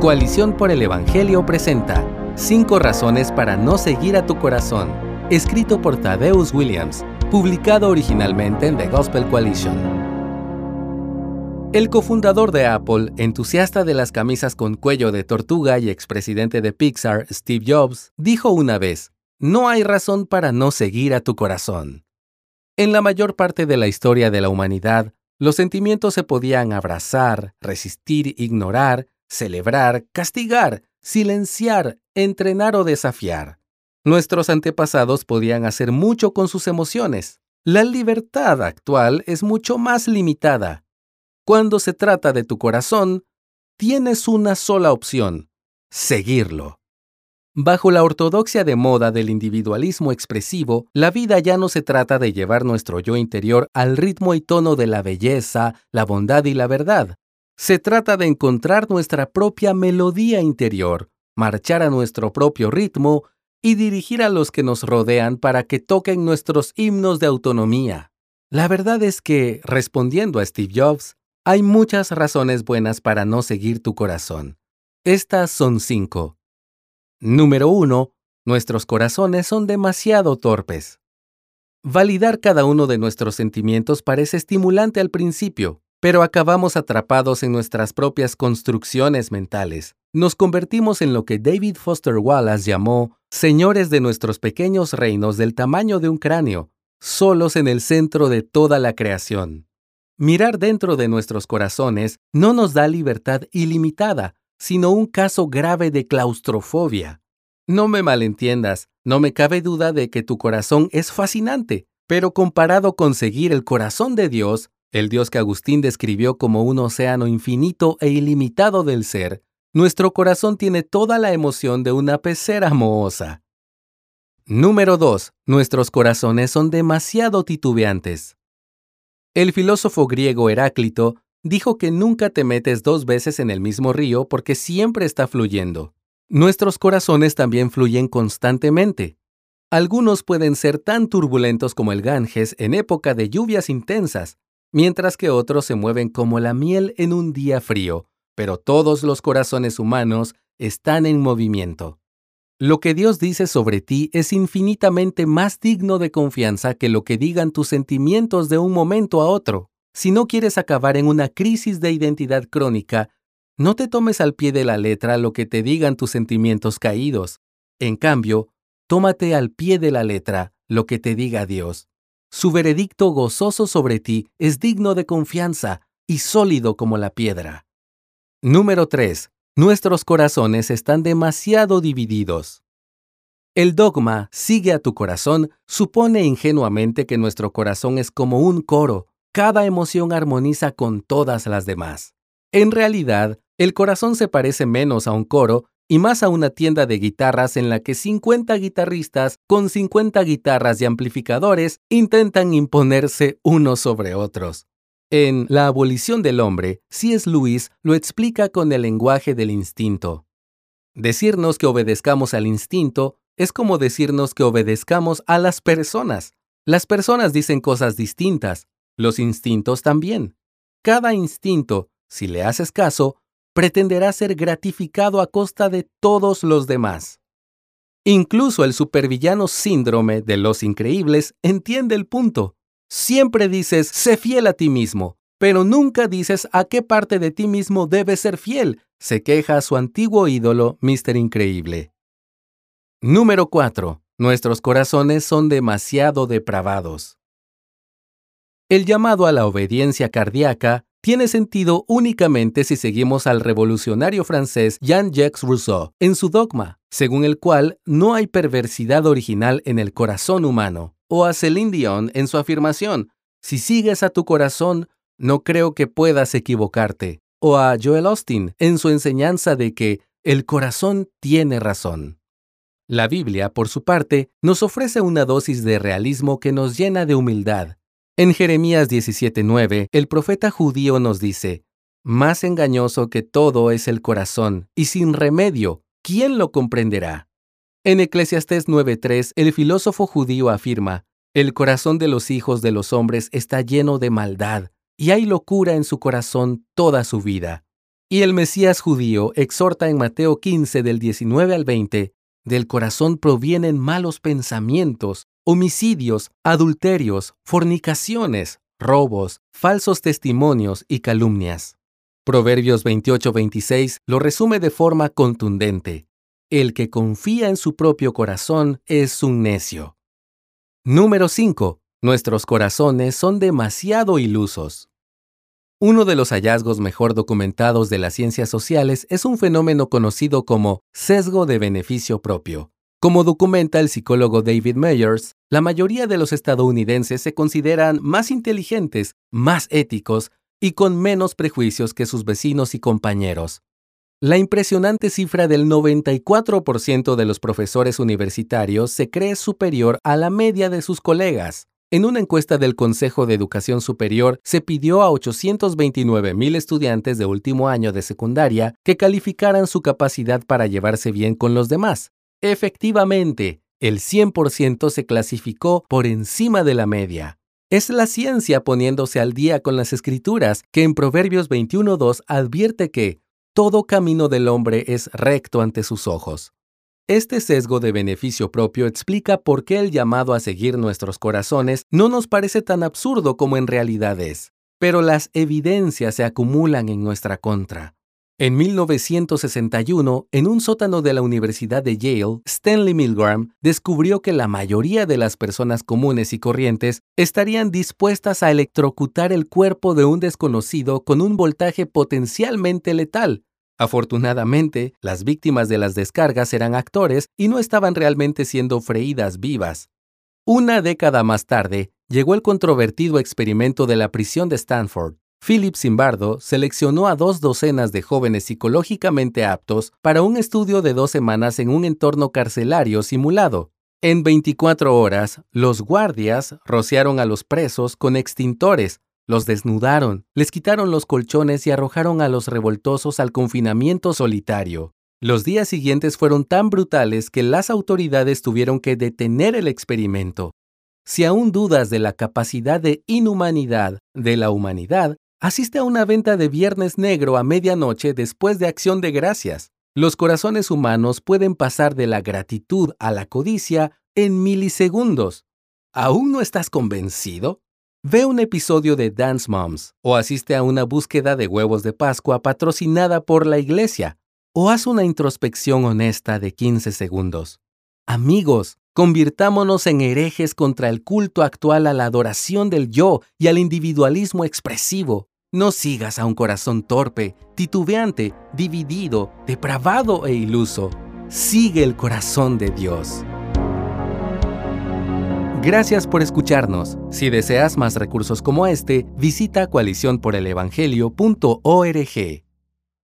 Coalición por el Evangelio presenta Cinco razones para no seguir a tu corazón, escrito por Thaddeus Williams, publicado originalmente en The Gospel Coalition. El cofundador de Apple, entusiasta de las camisas con cuello de tortuga y expresidente de Pixar, Steve Jobs, dijo una vez, no hay razón para no seguir a tu corazón. En la mayor parte de la historia de la humanidad, los sentimientos se podían abrazar, resistir, ignorar, celebrar, castigar, silenciar, entrenar o desafiar. Nuestros antepasados podían hacer mucho con sus emociones. La libertad actual es mucho más limitada. Cuando se trata de tu corazón, tienes una sola opción, seguirlo. Bajo la ortodoxia de moda del individualismo expresivo, la vida ya no se trata de llevar nuestro yo interior al ritmo y tono de la belleza, la bondad y la verdad. Se trata de encontrar nuestra propia melodía interior, marchar a nuestro propio ritmo y dirigir a los que nos rodean para que toquen nuestros himnos de autonomía. La verdad es que, respondiendo a Steve Jobs, hay muchas razones buenas para no seguir tu corazón. Estas son cinco. Número 1. Nuestros corazones son demasiado torpes. Validar cada uno de nuestros sentimientos parece estimulante al principio, pero acabamos atrapados en nuestras propias construcciones mentales. Nos convertimos en lo que David Foster Wallace llamó señores de nuestros pequeños reinos del tamaño de un cráneo, solos en el centro de toda la creación. Mirar dentro de nuestros corazones no nos da libertad ilimitada, sino un caso grave de claustrofobia. No me malentiendas, no me cabe duda de que tu corazón es fascinante, pero comparado con seguir el corazón de Dios, el Dios que Agustín describió como un océano infinito e ilimitado del ser, nuestro corazón tiene toda la emoción de una pecera mohosa. Número 2. Nuestros corazones son demasiado titubeantes. El filósofo griego Heráclito dijo que nunca te metes dos veces en el mismo río porque siempre está fluyendo. Nuestros corazones también fluyen constantemente. Algunos pueden ser tan turbulentos como el Ganges en época de lluvias intensas, mientras que otros se mueven como la miel en un día frío, pero todos los corazones humanos están en movimiento. Lo que Dios dice sobre ti es infinitamente más digno de confianza que lo que digan tus sentimientos de un momento a otro. Si no quieres acabar en una crisis de identidad crónica, no te tomes al pie de la letra lo que te digan tus sentimientos caídos. En cambio, tómate al pie de la letra lo que te diga Dios. Su veredicto gozoso sobre ti es digno de confianza y sólido como la piedra. Número 3. Nuestros corazones están demasiado divididos. El dogma sigue a tu corazón supone ingenuamente que nuestro corazón es como un coro cada emoción armoniza con todas las demás. En realidad, el corazón se parece menos a un coro y más a una tienda de guitarras en la que 50 guitarristas con 50 guitarras y amplificadores intentan imponerse unos sobre otros. En La abolición del hombre, C.S. Lewis lo explica con el lenguaje del instinto. Decirnos que obedezcamos al instinto es como decirnos que obedezcamos a las personas. Las personas dicen cosas distintas, los instintos también. Cada instinto, si le haces caso, pretenderá ser gratificado a costa de todos los demás. Incluso el supervillano síndrome de los increíbles entiende el punto. Siempre dices, sé fiel a ti mismo, pero nunca dices a qué parte de ti mismo debes ser fiel, se queja su antiguo ídolo, Mr. Increíble. Número 4. Nuestros corazones son demasiado depravados. El llamado a la obediencia cardíaca tiene sentido únicamente si seguimos al revolucionario francés Jean-Jacques Rousseau en su dogma, según el cual no hay perversidad original en el corazón humano, o a Céline Dion en su afirmación, si sigues a tu corazón, no creo que puedas equivocarte, o a Joel Austin en su enseñanza de que el corazón tiene razón. La Biblia, por su parte, nos ofrece una dosis de realismo que nos llena de humildad en Jeremías 17:9, el profeta judío nos dice, Más engañoso que todo es el corazón, y sin remedio, ¿quién lo comprenderá? En Eclesiastés 9:3, el filósofo judío afirma, El corazón de los hijos de los hombres está lleno de maldad, y hay locura en su corazón toda su vida. Y el Mesías judío exhorta en Mateo 15 del 19 al 20, del corazón provienen malos pensamientos, homicidios, adulterios, fornicaciones, robos, falsos testimonios y calumnias. Proverbios 28-26 lo resume de forma contundente. El que confía en su propio corazón es un necio. Número 5. Nuestros corazones son demasiado ilusos. Uno de los hallazgos mejor documentados de las ciencias sociales es un fenómeno conocido como sesgo de beneficio propio. Como documenta el psicólogo David Meyers, la mayoría de los estadounidenses se consideran más inteligentes, más éticos y con menos prejuicios que sus vecinos y compañeros. La impresionante cifra del 94% de los profesores universitarios se cree superior a la media de sus colegas. En una encuesta del Consejo de Educación Superior se pidió a 829 mil estudiantes de último año de secundaria que calificaran su capacidad para llevarse bien con los demás. Efectivamente, el 100% se clasificó por encima de la media. Es la ciencia poniéndose al día con las escrituras que en Proverbios 21.2 advierte que todo camino del hombre es recto ante sus ojos. Este sesgo de beneficio propio explica por qué el llamado a seguir nuestros corazones no nos parece tan absurdo como en realidad es, pero las evidencias se acumulan en nuestra contra. En 1961, en un sótano de la Universidad de Yale, Stanley Milgram descubrió que la mayoría de las personas comunes y corrientes estarían dispuestas a electrocutar el cuerpo de un desconocido con un voltaje potencialmente letal, Afortunadamente, las víctimas de las descargas eran actores y no estaban realmente siendo freídas vivas. Una década más tarde, llegó el controvertido experimento de la prisión de Stanford. Philip Zimbardo seleccionó a dos docenas de jóvenes psicológicamente aptos para un estudio de dos semanas en un entorno carcelario simulado. En 24 horas, los guardias rociaron a los presos con extintores, los desnudaron, les quitaron los colchones y arrojaron a los revoltosos al confinamiento solitario. Los días siguientes fueron tan brutales que las autoridades tuvieron que detener el experimento. Si aún dudas de la capacidad de inhumanidad de la humanidad, asiste a una venta de Viernes Negro a medianoche después de Acción de Gracias. Los corazones humanos pueden pasar de la gratitud a la codicia en milisegundos. ¿Aún no estás convencido? Ve un episodio de Dance Moms o asiste a una búsqueda de huevos de Pascua patrocinada por la iglesia o haz una introspección honesta de 15 segundos. Amigos, convirtámonos en herejes contra el culto actual a la adoración del yo y al individualismo expresivo. No sigas a un corazón torpe, titubeante, dividido, depravado e iluso. Sigue el corazón de Dios. Gracias por escucharnos. Si deseas más recursos como este, visita coaliciónporelevangelio.org.